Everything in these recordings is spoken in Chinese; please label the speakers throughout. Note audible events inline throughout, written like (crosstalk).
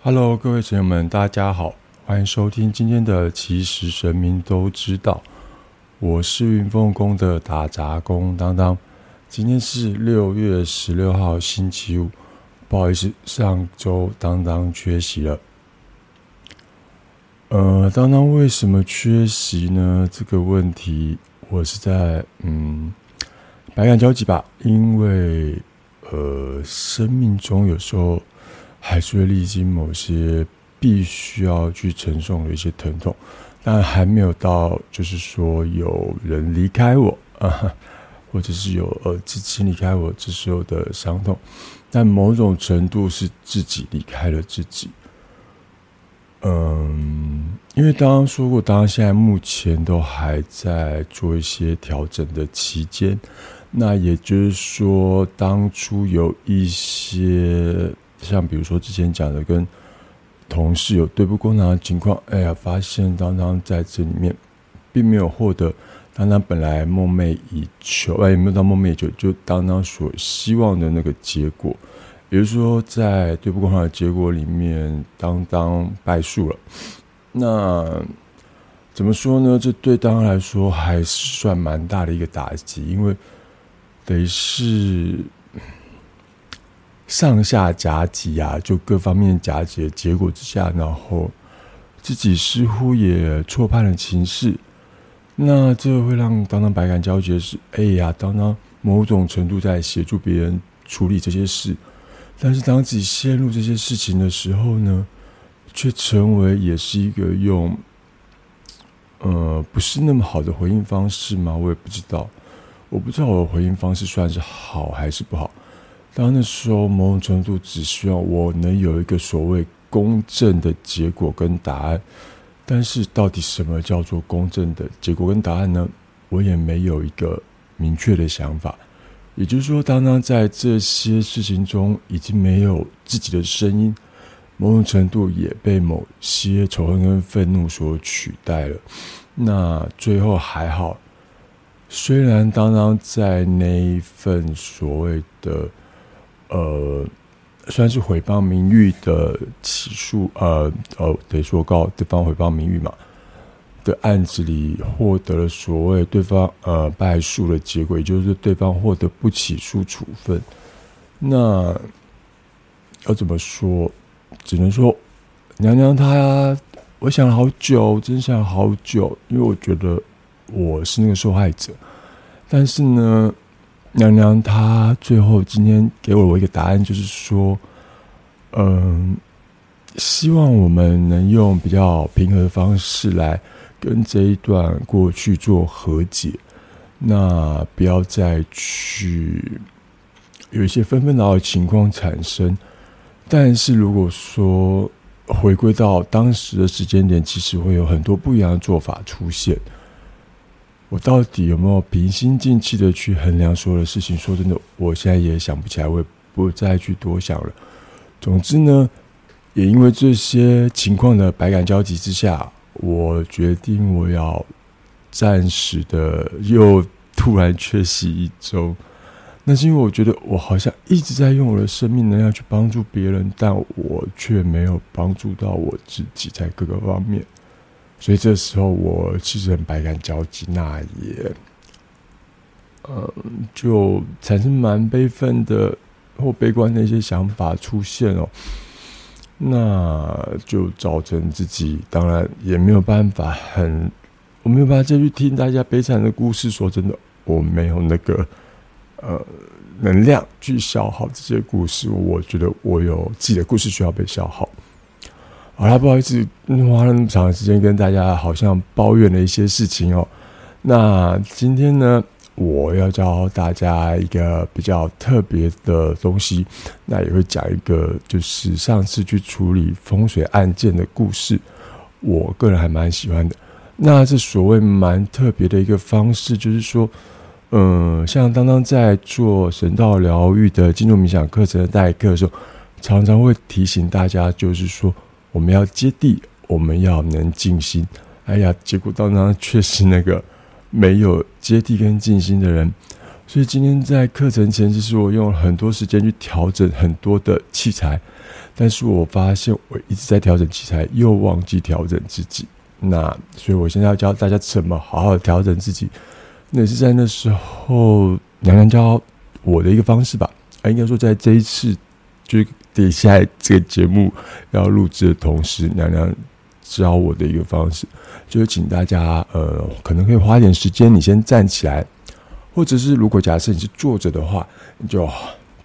Speaker 1: Hello，各位朋友们，大家好，欢迎收听今天的《其实神明都知道》，我是云凤宫的打杂工当当。今天是六月十六号星期五，不好意思，上周当当缺席了。呃，当当为什么缺席呢？这个问题我是在嗯百感交集吧，因为呃，生命中有时候。还是会历经某些必须要去承受的一些疼痛，但还没有到就是说有人离开我啊，(laughs) 或者是有呃至亲离开我这时候的伤痛，但某种程度是自己离开了自己。嗯，因为刚刚说过，当然现在目前都还在做一些调整的期间，那也就是说，当初有一些。像比如说之前讲的，跟同事有对簿公堂的情况，哎呀，发现当当在这里面并没有获得当当本来梦寐以求，哎，没有到梦寐以求，就当当所希望的那个结果。也就是说，在对簿公堂的结果里面，当当败诉了。那怎么说呢？这对当当来说还是算蛮大的一个打击，因为等于是。上下夹击啊，就各方面夹击结果之下，然后自己似乎也错判了情势，那这会让当当百感交集的是，哎呀，当当某种程度在协助别人处理这些事，但是当自己陷入这些事情的时候呢，却成为也是一个用，呃，不是那么好的回应方式吗？我也不知道，我不知道我的回应方式算是好还是不好。当那时候，某种程度只希望我能有一个所谓公正的结果跟答案，但是到底什么叫做公正的结果跟答案呢？我也没有一个明确的想法。也就是说，当当在这些事情中已经没有自己的声音，某种程度也被某些仇恨跟愤怒所取代了。那最后还好，虽然当当在那一份所谓的。呃，算是毁谤名誉的起诉，呃，呃，得说告对方毁谤名誉嘛的案子里，获得了所谓对方呃败诉的结果，也就是对方获得不起诉处分。那要怎么说？只能说娘娘她，我想了好久，真想好久，因为我觉得我是那个受害者，但是呢。娘娘，她最后今天给我一个答案，就是说，嗯，希望我们能用比较平和的方式来跟这一段过去做和解，那不要再去有一些纷纷扰扰情况产生。但是如果说回归到当时的时间点，其实会有很多不一样的做法出现。我到底有没有平心静气的去衡量所有的事情？说真的，我现在也想不起来，我也不再去多想了。总之呢，也因为这些情况的百感交集之下，我决定我要暂时的又突然缺席一周。那是因为我觉得我好像一直在用我的生命能量去帮助别人，但我却没有帮助到我自己在各个方面。所以这时候我其实很百感交集，那也，呃，就产生蛮悲愤的或悲观的一些想法出现哦，那就造成自己当然也没有办法很，我没有办法再去听大家悲惨的故事。说真的，我没有那个呃能量去消耗这些故事。我觉得我有自己的故事需要被消耗。好了，不好意思，花了那么长时间跟大家好像抱怨了一些事情哦。那今天呢，我要教大家一个比较特别的东西，那也会讲一个就是上次去处理风水案件的故事，我个人还蛮喜欢的。那这所谓蛮特别的一个方式，就是说，嗯，像当当在做神道疗愈的进入冥想课程的代课的时候，常常会提醒大家，就是说。我们要接地，我们要能静心。哎呀，结果当当却是那个没有接地跟静心的人。所以今天在课程前，其实我用了很多时间去调整很多的器材，但是我发现我一直在调整器材，又忘记调整自己。那所以我现在要教大家怎么好好调整自己。那是在那时候娘娘教我的一个方式吧。啊，应该说在这一次就底下这个节目要录制的同时，娘娘教我的一个方式，就是请大家呃，可能可以花点时间，你先站起来，或者是如果假设你是坐着的话，你就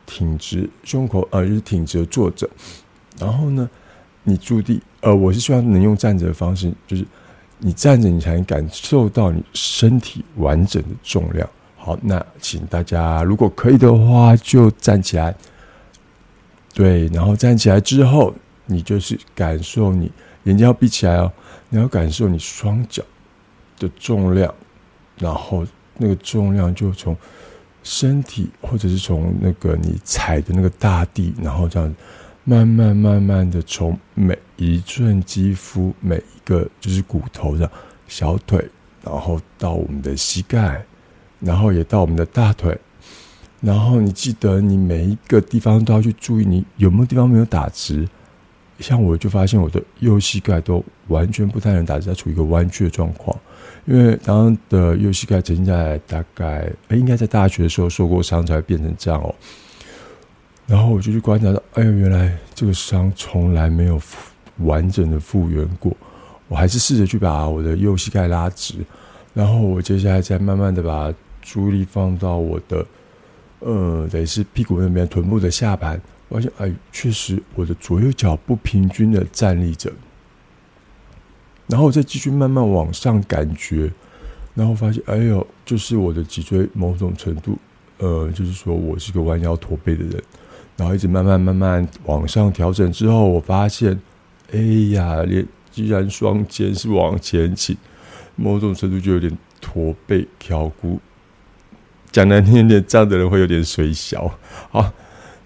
Speaker 1: 挺直胸口，呃，就是挺直坐着，然后呢，你注地，呃，我是希望能用站着的方式，就是你站着，你才能感受到你身体完整的重量。好，那请大家如果可以的话，就站起来。对，然后站起来之后，你就是感受你眼睛要闭起来哦，你要感受你双脚的重量，然后那个重量就从身体或者是从那个你踩的那个大地，然后这样慢慢慢慢的从每一寸肌肤、每一个就是骨头的、小腿，然后到我们的膝盖。然后也到我们的大腿，然后你记得你每一个地方都要去注意，你有没有地方没有打直？像我就发现我的右膝盖都完全不太能打直，在处于一个弯曲的状况。因为当的右膝盖曾经在大概哎，应该在大学的时候受过伤，才会变成这样哦。然后我就去观察到，哎呦，原来这个伤从来没有完整的复原过。我还是试着去把我的右膝盖拉直，然后我接下来再慢慢的把。注意力放到我的，呃，等于是屁股那边、臀部的下盘，发现哎，确实我的左右脚不平均的站立着，然后我再继续慢慢往上感觉，然后发现哎呦，就是我的脊椎某种程度，呃，就是说我是个弯腰驼背的人，然后一直慢慢慢慢往上调整之后，我发现，哎呀，连既然双肩是往前倾，某种程度就有点驼背挑骨。讲难听点，这样的人会有点水小。好，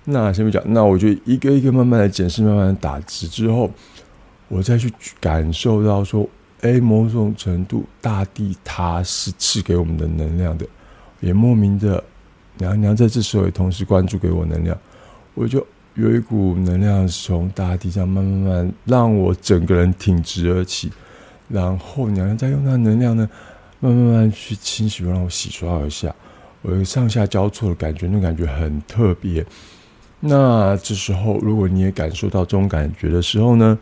Speaker 1: 那先不讲，那我就一个一个慢慢的检视，慢慢的打直之后，我再去感受到说，哎，某种程度，大地它是赐给我们的能量的，也莫名的，娘娘在这时候也同时关注给我能量，我就有一股能量从大地上慢慢慢让我整个人挺直而起，然后娘娘再用那能量呢，慢慢慢去清洗，让我洗刷而下。我有上下交错的感觉，那种感觉很特别。那这时候，如果你也感受到这种感觉的时候呢，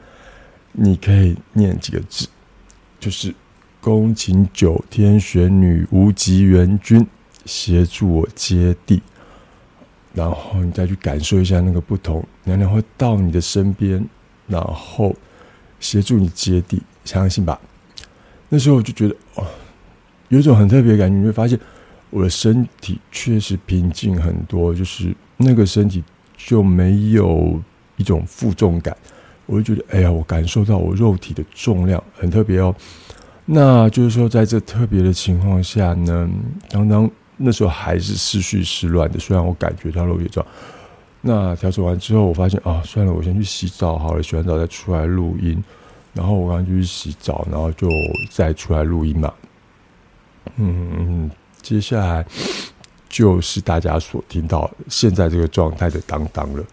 Speaker 1: 你可以念几个字，就是“恭请九天玄女无极元君协助我接地”，然后你再去感受一下那个不同，娘娘会到你的身边，然后协助你接地，相信吧。那时候我就觉得，哦，有一种很特别的感觉，你会发现。我的身体确实平静很多，就是那个身体就没有一种负重感，我就觉得，哎呀，我感受到我肉体的重量很特别哦。那就是说，在这特别的情况下呢，当当那时候还是思绪是乱的，虽然我感觉到肉体重。那调整完之后，我发现啊，算了，我先去洗澡好了，洗完澡再出来录音。然后我刚刚就去洗澡，然后就再出来录音嘛。嗯。接下来就是大家所听到现在这个状态的当当了。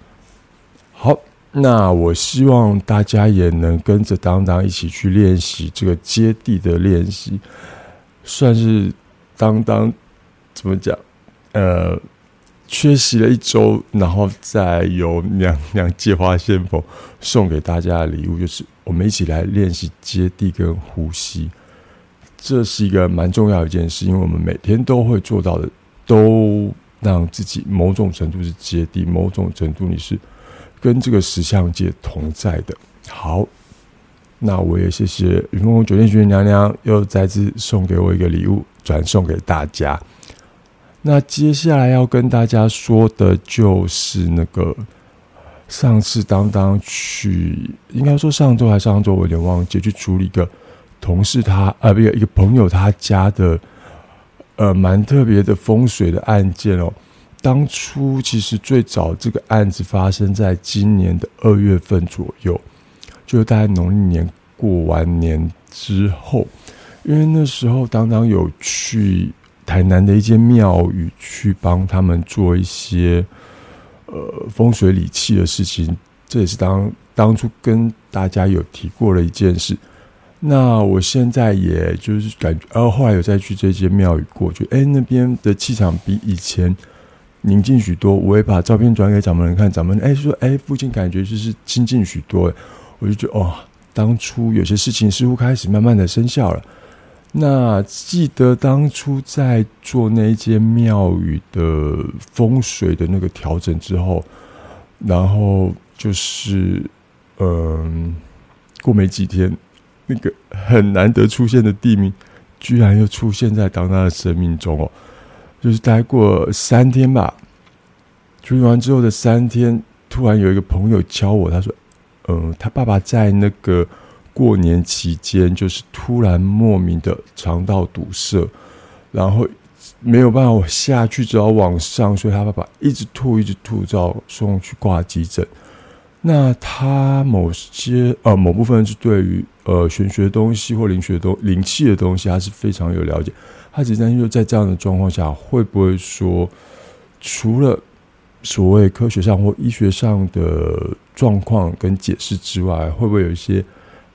Speaker 1: 好，那我希望大家也能跟着当当一起去练习这个接地的练习，算是当当怎么讲？呃，缺席了一周，然后再由娘娘借花献佛送给大家的礼物，就是我们一起来练习接地跟呼吸。这是一个蛮重要的一件事，因为我们每天都会做到的，都让自己某种程度是接地，某种程度你是跟这个石像界同在的。好，那我也谢谢云峰酒店学院娘娘又再次送给我一个礼物，转送给大家。那接下来要跟大家说的就是那个上次当当去，应该说上周还是上周，我有点忘记去处理一个。同事他啊，不一个朋友他家的呃蛮特别的风水的案件哦。当初其实最早这个案子发生在今年的二月份左右，就大概农历年过完年之后，因为那时候当当有去台南的一间庙宇去帮他们做一些呃风水礼器的事情。这也是当当初跟大家有提过的一件事。那我现在也就是感觉，然后来有再去这间庙宇过，去，哎那边的气场比以前宁静许多。我也把照片转给掌门人看，掌门人哎说哎附近感觉就是清静许多。我就觉得哦，当初有些事情似乎开始慢慢的生效了。那记得当初在做那间庙宇的风水的那个调整之后，然后就是嗯，过没几天。那个很难得出现的地名，居然又出现在当他的生命中哦！就是待过三天吧，处理完之后的三天，突然有一个朋友敲我，他说：“嗯，他爸爸在那个过年期间，就是突然莫名的肠道堵塞，然后没有办法下去，只好往上，所以他爸爸一直吐，一直吐，只好送去挂急诊。”那他某些呃某部分是对于呃玄学的东西或灵学的东灵气的东西，他是非常有了解。他只担心说，在这样的状况下，会不会说，除了所谓科学上或医学上的状况跟解释之外，会不会有一些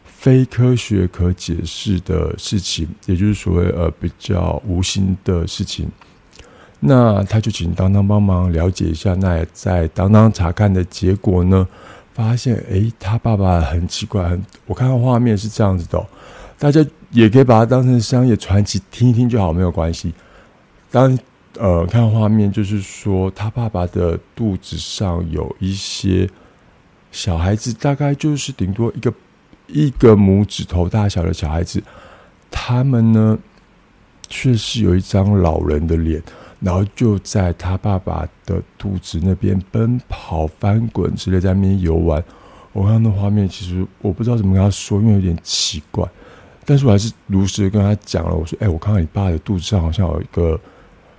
Speaker 1: 非科学可解释的事情，也就是所谓呃比较无形的事情？那他就请当当帮忙了解一下。那在当当查看的结果呢？发现，哎，他爸爸很奇怪，很我看到画面是这样子的，大家也可以把它当成商业传奇听一听就好，没有关系。当呃看画面，就是说他爸爸的肚子上有一些小孩子，大概就是顶多一个一个拇指头大小的小孩子，他们呢却是有一张老人的脸。然后就在他爸爸的肚子那边奔跑、翻滚之类，在那边游玩。我看到画面，其实我不知道怎么跟他说，因为有点奇怪。但是我还是如实跟他讲了。我说：“哎，我看到你爸的肚子上好像有一个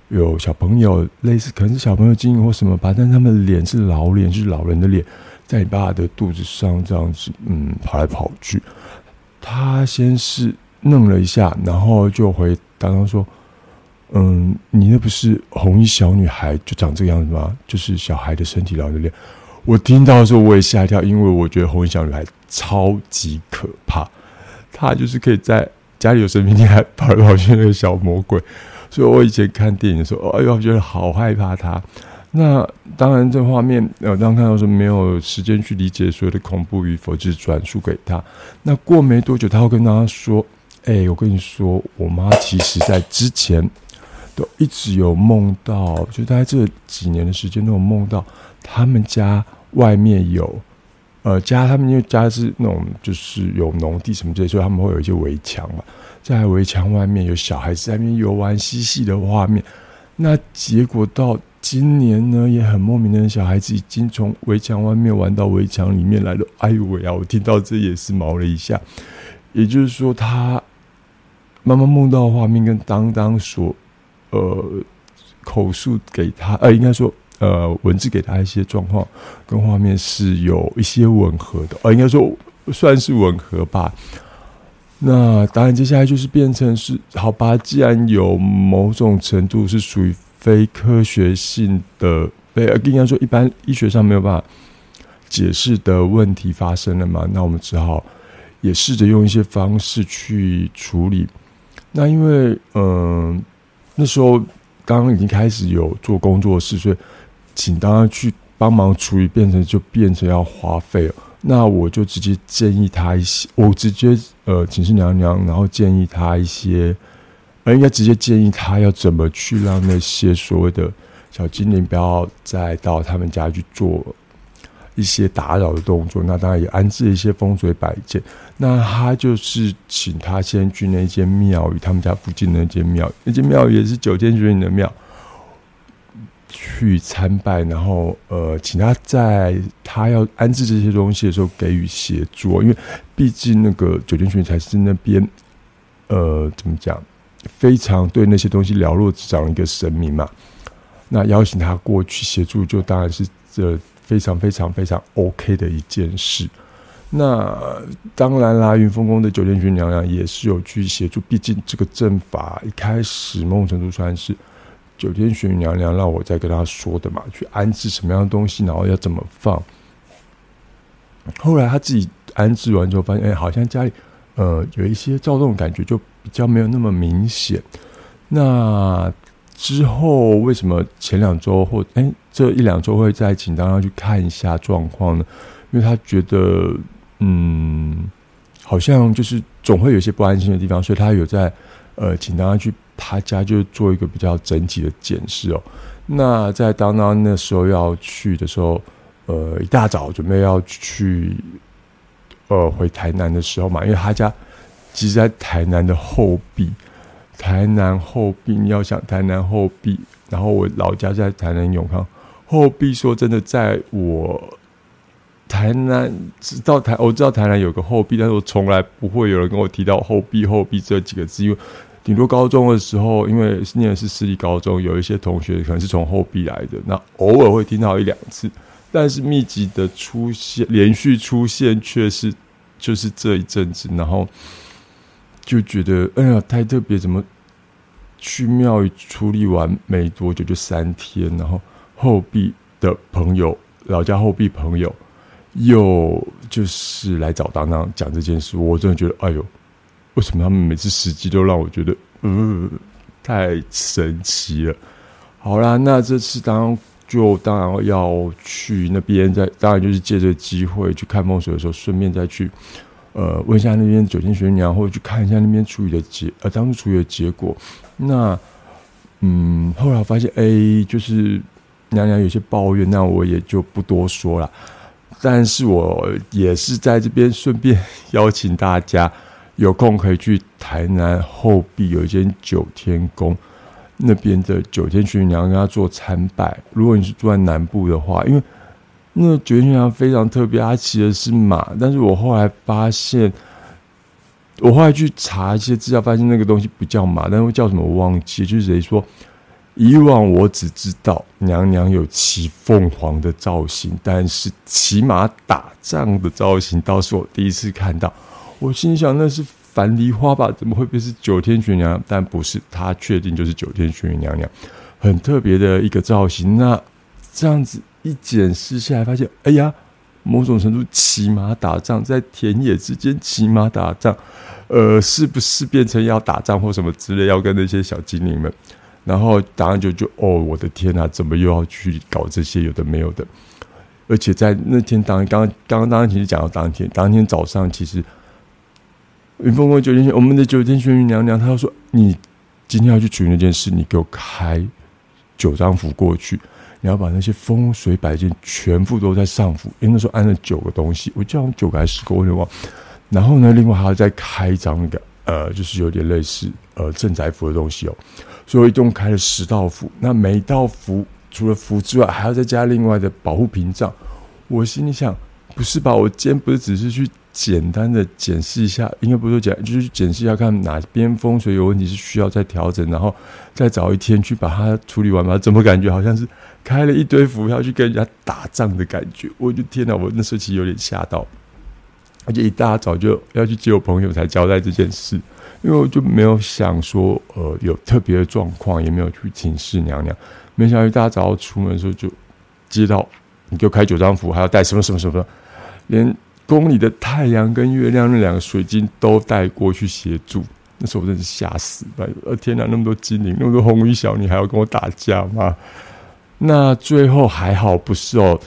Speaker 1: 有小朋友，类似可能是小朋友经营或什么吧。但是他们脸是老脸，就是老人的脸，在你爸的肚子上这样子，嗯，跑来跑去。他先是愣了一下，然后就回刚刚说。”嗯，你那不是红衣小女孩就长这个样子吗？就是小孩的身体，老人脸。我听到的时候我也吓一跳，因为我觉得红衣小女孩超级可怕，她就是可以在家里有生命力还跑来跑去那个小魔鬼。所以我以前看电影的时候，哎呦，我觉得好害怕她。那当然，这画面呃，当看到说没有时间去理解所有的恐怖与否，就是转述给他。那过没多久，他会跟大家说：“哎，我跟你说，我妈其实在之前。”都一直有梦到，就在这几年的时间都有梦到，他们家外面有，呃，家他们因为家是那种就是有农地什么之类，所以他们会有一些围墙嘛，在围墙外面有小孩子在那边游玩嬉戏的画面。那结果到今年呢，也很莫名的，小孩子已经从围墙外面玩到围墙里面来了。哎呦喂啊！我听到这也是毛了一下。也就是说，他妈妈梦到的画面跟当当所。呃，口述给他，呃，应该说，呃，文字给他一些状况跟画面是有一些吻合的，呃，应该说算是吻合吧。那当然，接下来就是变成是好吧，既然有某种程度是属于非科学性的，非应该说一般医学上没有办法解释的问题发生了嘛，那我们只好也试着用一些方式去处理。那因为，嗯。那时候刚刚已经开始有做工作室，所以请大家去帮忙处理，变成就变成要花费了。那我就直接建议他一些，我直接呃请示娘娘，然后建议他一些，呃应该直接建议他要怎么去让那些所谓的小精灵不要再到他们家去做。一些打扰的动作，那当然也安置一些风水摆件。那他就是请他先去那间庙宇，他们家附近那间庙，那间庙也是九天玄女的庙，去参拜。然后呃，请他在他要安置这些东西的时候给予协助，因为毕竟那个九天玄女才是那边呃怎么讲，非常对那些东西了若指掌的一个神明嘛。那邀请他过去协助，就当然是这。非常非常非常 OK 的一件事。那当然啦，云峰宫的九天玄娘娘也是有去协助。毕竟这个阵法一开始某种程度算是九天玄女娘娘让我在跟她说的嘛，去安置什么样的东西，然后要怎么放。后来他自己安置完之后，发现哎，好像家里呃有一些躁动的感觉，就比较没有那么明显。那之后为什么前两周或哎这一两周会再请当他去看一下状况呢？因为他觉得嗯，好像就是总会有些不安心的地方，所以他有在呃请当他去他家，就做一个比较整体的检视哦。那在当当那时候要去的时候。呃，一大早准备要去，呃，回台南的时候嘛，因为他家其实在台南的后壁，台南后壁，你要想台南后壁，然后我老家在台南永康后壁。说真的，在我台南知道台，我知道台南有个后壁，但是我从来不会有人跟我提到后壁后壁这几个字，因为顶多高中的时候，因为念的是私立高中，有一些同学可能是从后壁来的，那偶尔会听到一两次。但是密集的出现，连续出现，却是就是这一阵子，然后就觉得哎呀太特别，怎么去庙宇处理完没多久就三天，然后后壁的朋友，老家后壁朋友又就是来找当当讲这件事，我真的觉得哎呦，为什么他们每次时机都让我觉得嗯太神奇了？好啦，那这次当。就当然要去那边，在当然就是借这个机会去看风水的时候，顺便再去呃问一下那边九天玄娘，或者去看一下那边处理的结呃当初处理的结果。那嗯，后来发现哎，就是娘娘有些抱怨，那我也就不多说了。但是我也是在这边顺便邀请大家，有空可以去台南后壁有一间九天宫。那边的九天玄女娘跟他做参拜。如果你是住在南部的话，因为那九天玄娘非常特别，她骑的是马。但是我后来发现，我后来去查一些资料，发现那个东西不叫马，但是叫什么我忘记。就是谁说，以往我只知道娘娘有骑凤凰的造型，但是骑马打仗的造型倒是我第一次看到。我心想，那是。樊梨花吧？怎么会不是九天玄女娘娘？但不是，她确定就是九天玄女娘娘，很特别的一个造型。那这样子一检视下来，发现，哎呀，某种程度骑马打仗，在田野之间骑马打仗，呃，是不是变成要打仗或什么之类，要跟那些小精灵们？然后答案就就，哦，我的天哪，怎么又要去搞这些有的没有的？而且在那天当刚刚刚当其实讲到当天，当天早上其实。云峰宫酒店，我们的九天玄云娘娘，她就说：“你今天要去处理那件事，你给我开九张符过去，你要把那些风水摆件全部都在上符。因为那时候安了九个东西，我叫九个还是十个，我有点忘。然后呢，另外还要再开一张那个呃，就是有点类似呃镇宅符的东西哦。所以一共开了十道符。那每一道符除了符之外，还要再加另外的保护屏障。我心里想，不是吧？我今天不是只是去。”简单的检视一下，应该不是检，就是检视一下，看哪边风水有问题，是需要再调整，然后再找一天去把它处理完吧。怎么感觉好像是开了一堆符要去跟人家打仗的感觉？我的天哪！我那时候其实有点吓到，而且一大早就要去接我朋友才交代这件事，因为我就没有想说，呃，有特别的状况，也没有去请示娘娘。没想到一大早出门的时候就接到，你给我开九张符，还要带什么什么什么，连。宫里的太阳跟月亮那两个水晶都带过去协助，那时候我真是吓死了！呃，天哪，那么多精灵，那么多红衣小女还要跟我打架吗？那最后还好不是哦，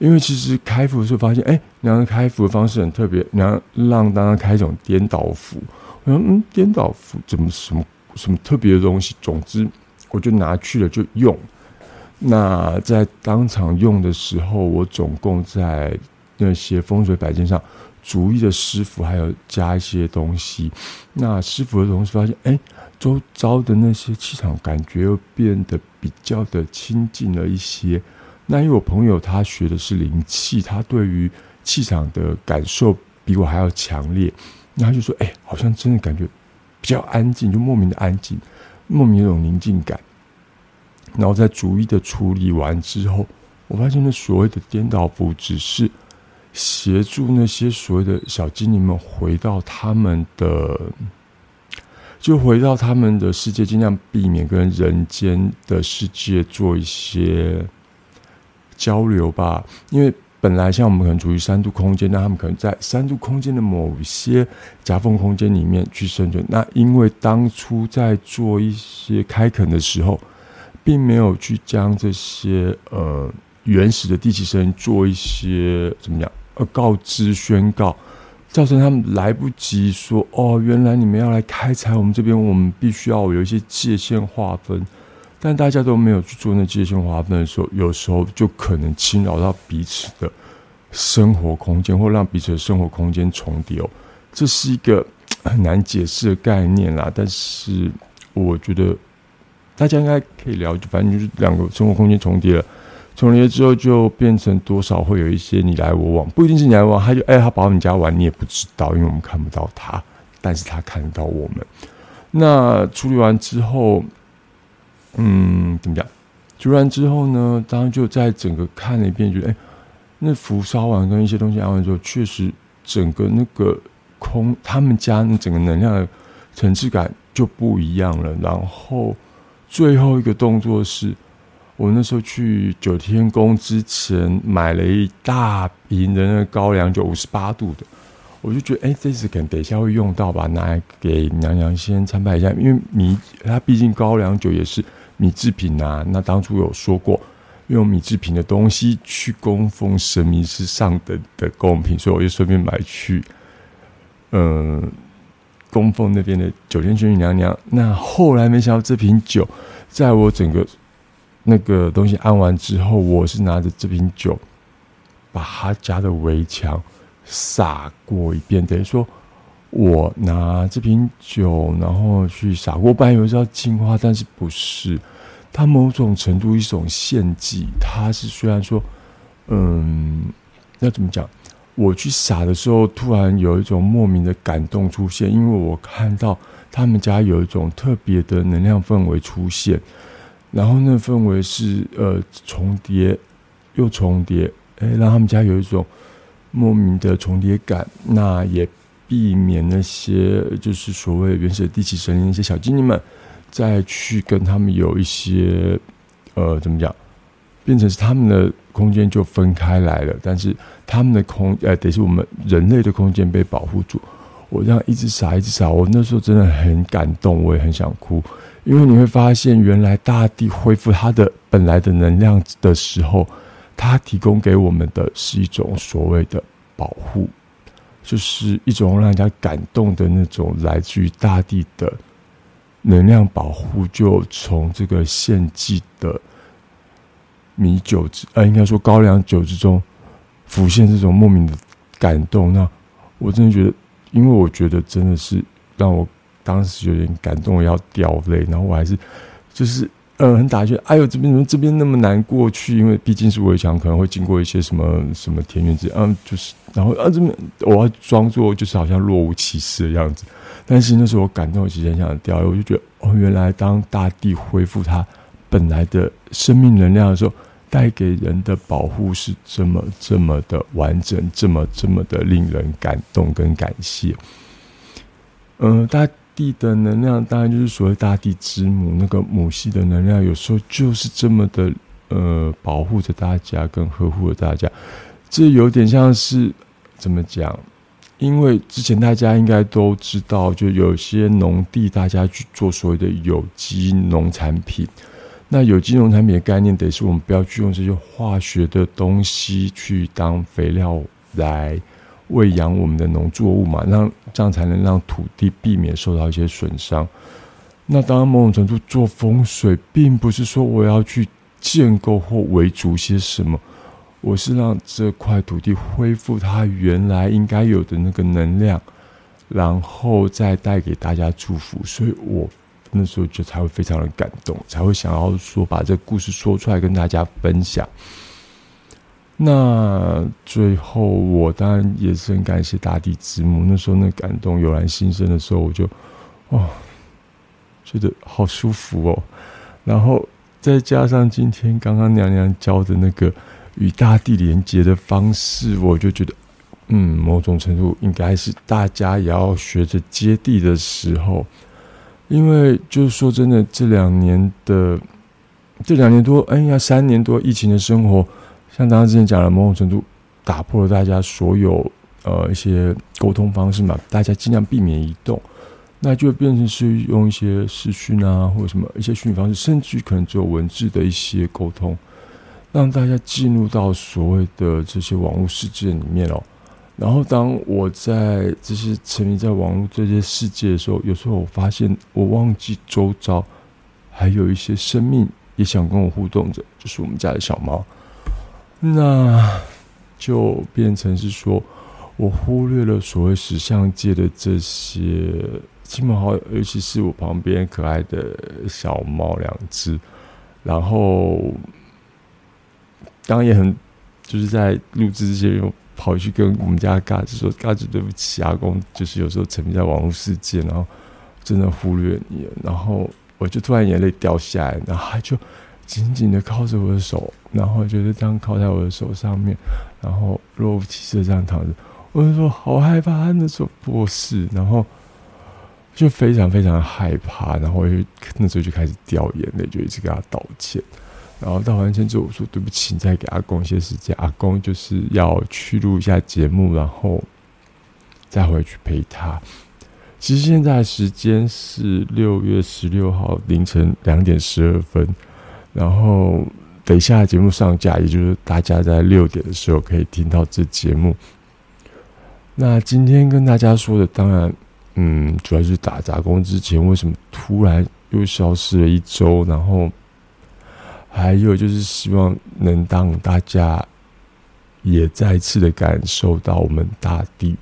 Speaker 1: 因为其实开符的时候发现，哎，娘娘开符的方式很特别，娘让当然开一种颠倒符。我说，嗯，颠倒符怎么什么什么特别的东西？总之，我就拿去了就用。那在当场用的时候，我总共在。那些风水摆件上，逐一的师傅还有加一些东西。那师傅的同时发现，哎，周遭的那些气场感觉又变得比较的亲近了一些。那因为我朋友他学的是灵气，他对于气场的感受比我还要强烈。那他就说，哎，好像真的感觉比较安静，就莫名的安静，莫名有种宁静感。然后在逐一的处理完之后，我发现那所谓的颠倒符只是。协助那些所谓的小精灵们回到他们的，就回到他们的世界，尽量避免跟人间的世界做一些交流吧。因为本来像我们可能处于三度空间，那他们可能在三度空间的某些夹缝空间里面去生存。那因为当初在做一些开垦的时候，并没有去将这些呃原始的地栖生做一些怎么样呃告知宣告，造成他们来不及说哦，原来你们要来开采我们这边，我们必须要有一些界限划分。但大家都没有去做那界限划分的时候，有时候就可能侵扰到彼此的生活空间，或让彼此的生活空间重叠。哦，这是一个 (tsk) 很难解释的概念啦。但是我觉得大家应该可以了解，反正就是两个生活空间重叠了，重叠之后就变成多少会有一些你来我往，不一定是你来我往，他就哎，他跑你家玩，你也不知道，因为我们看不到他，但是他看得到我们。那处理完之后。嗯，怎么讲？煮完之后呢，当然就在整个看了一遍，觉得哎，那符烧完跟一些东西安完之后，确实整个那个空，他们家那整个能量的层次感就不一样了。然后最后一个动作是，我那时候去九天宫之前买了一大瓶的那个高粱酒，五十八度的。我就觉得，哎，这次可能等一下会用到吧，拿来给娘娘先参拜一下，因为米，它毕竟高粱酒也是。米制品啊，那当初有说过用米制品的东西去供奉神明是上等的贡品，所以我就顺便买去，嗯，供奉那边的九天玄女娘娘。那后来没想到这瓶酒，在我整个那个东西安完之后，我是拿着这瓶酒把他家的围墙洒过一遍，等于说。我拿这瓶酒，然后去洒过，本来以为是要净化，但是不是？它某种程度一种献祭，它是虽然说，嗯，要怎么讲？我去洒的时候，突然有一种莫名的感动出现，因为我看到他们家有一种特别的能量氛围出现，然后那氛围是呃重叠又重叠，哎，让他们家有一种莫名的重叠感，那也。避免那些就是所谓原始地气神灵那些小精灵们，再去跟他们有一些呃怎么讲，变成是他们的空间就分开来了，但是他们的空呃得是我们人类的空间被保护住。我这样一直傻一直傻，我那时候真的很感动，我也很想哭，因为你会发现原来大地恢复它的本来的能量的时候，它提供给我们的是一种所谓的保护。就是一种让人家感动的那种来自于大地的能量保护，就从这个献祭的米酒之，呃，应该说高粱酒之中浮现这种莫名的感动。那我真的觉得，因为我觉得真的是让我当时有点感动，要掉泪。然后我还是就是。嗯，很打趣。哎呦，这边怎么这边那么难过去？因为毕竟是围墙，可能会经过一些什么什么田园之嗯，就是，然后啊，这边我要装作就是好像若无其事的样子。但是那时候我感动，其实很想掉。我就觉得，哦，原来当大地恢复它本来的生命能量的时候，带给人的保护是这么这么的完整，这么这么的令人感动跟感谢。嗯，大家。地的能量当然就是所谓大地之母，那个母系的能量，有时候就是这么的呃保护着大家，跟呵护着大家。这有点像是怎么讲？因为之前大家应该都知道，就有些农地大家去做所谓的有机农产品。那有机农产品的概念，得是我们不要去用这些化学的东西去当肥料来。喂养我们的农作物嘛，让这样才能让土地避免受到一些损伤。那当然，某种程度做风水，并不是说我要去建构或围筑些什么，我是让这块土地恢复它原来应该有的那个能量，然后再带给大家祝福。所以我那时候就才会非常的感动，才会想要说把这故事说出来跟大家分享。那最后，我当然也是很感谢大地之母。那时候那感动油然心生的时候，我就哦，觉得好舒服哦。然后再加上今天刚刚娘娘教的那个与大地连接的方式，我就觉得，嗯，某种程度应该是大家也要学着接地的时候。因为就是说真的，这两年的这两年多，哎呀，三年多疫情的生活。像刚刚之前讲的，某种程度打破了大家所有呃一些沟通方式嘛，大家尽量避免移动，那就变成是用一些视讯啊，或者什么一些虚拟方式，甚至可能只有文字的一些沟通，让大家进入到所谓的这些网络世界里面哦。然后当我在这些沉迷在网络这些世界的时候，有时候我发现我忘记周遭还有一些生命也想跟我互动着，就是我们家的小猫。那就变成是说，我忽略了所谓时尚界的这些亲朋好友，尤其是我旁边可爱的小猫两只。然后，当然也很就是在录制之前，又跑去跟我们家嘎子说：“嘎子，对不起，阿公，就是有时候沉迷在网络世界，然后真的忽略你。”然后我就突然眼泪掉下来，然后就。紧紧的靠着我的手，然后就是这样靠在我的手上面，然后若无其事这样躺着。我就说好害怕，那时候不是，然后就非常非常害怕，然后就那时候就开始掉眼泪，就一直给他道歉。然后道完歉之后，我说对不起，再给阿公一些时间。阿公就是要去录一下节目，然后再回去陪他。其实现在时间是六月十六号凌晨两点十二分。然后等一下节目上架，也就是大家在六点的时候可以听到这节目。那今天跟大家说的，当然，嗯，主要是打杂工之前为什么突然又消失了一周，然后还有就是希望能让大家也再次的感受到我们大地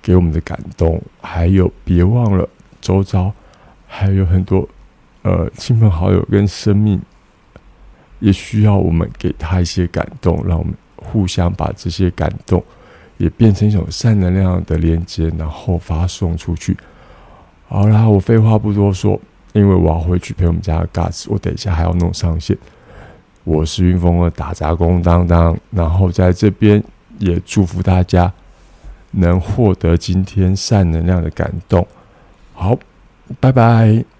Speaker 1: 给我们的感动，还有别忘了周遭还有很多呃亲朋好友跟生命。也需要我们给他一些感动，让我们互相把这些感动也变成一种善能量的连接，然后发送出去。好啦，我废话不多说，因为我要回去陪我们家的 Gas，我等一下还要弄上线。我是云峰的打杂工当当，然后在这边也祝福大家能获得今天善能量的感动。好，拜拜。